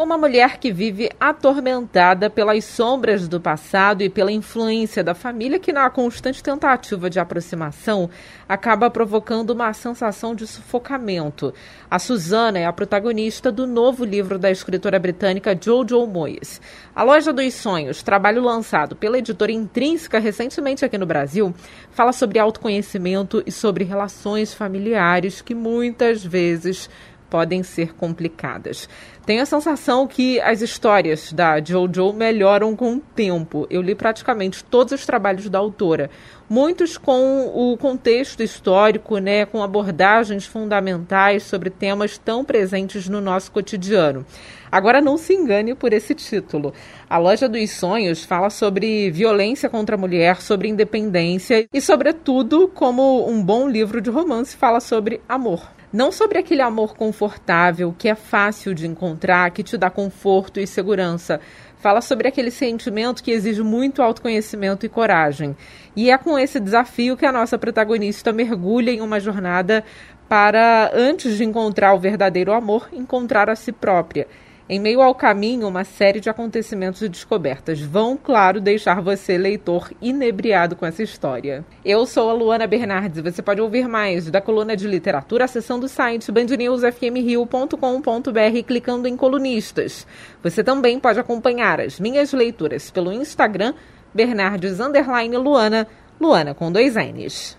Uma mulher que vive atormentada pelas sombras do passado e pela influência da família, que na constante tentativa de aproximação acaba provocando uma sensação de sufocamento. A Susana é a protagonista do novo livro da escritora britânica Jojo Moyes. A Loja dos Sonhos, trabalho lançado pela editora Intrínseca recentemente aqui no Brasil, fala sobre autoconhecimento e sobre relações familiares que muitas vezes podem ser complicadas. Tenho a sensação que as histórias da Jojo melhoram com o tempo. Eu li praticamente todos os trabalhos da autora, muitos com o contexto histórico, né, com abordagens fundamentais sobre temas tão presentes no nosso cotidiano. Agora não se engane por esse título. A Loja dos Sonhos fala sobre violência contra a mulher, sobre independência e, sobretudo, como um bom livro de romance, fala sobre amor. Não sobre aquele amor confortável que é fácil de encontrar, que te dá conforto e segurança. Fala sobre aquele sentimento que exige muito autoconhecimento e coragem. E é com esse desafio que a nossa protagonista mergulha em uma jornada para, antes de encontrar o verdadeiro amor, encontrar a si própria. Em meio ao caminho, uma série de acontecimentos e descobertas vão, claro, deixar você, leitor, inebriado com essa história. Eu sou a Luana Bernardes você pode ouvir mais da coluna de literatura acessando o site bandnewsfmrio.com.br clicando em colunistas. Você também pode acompanhar as minhas leituras pelo Instagram, Bernardes Luana, Luana com dois N's.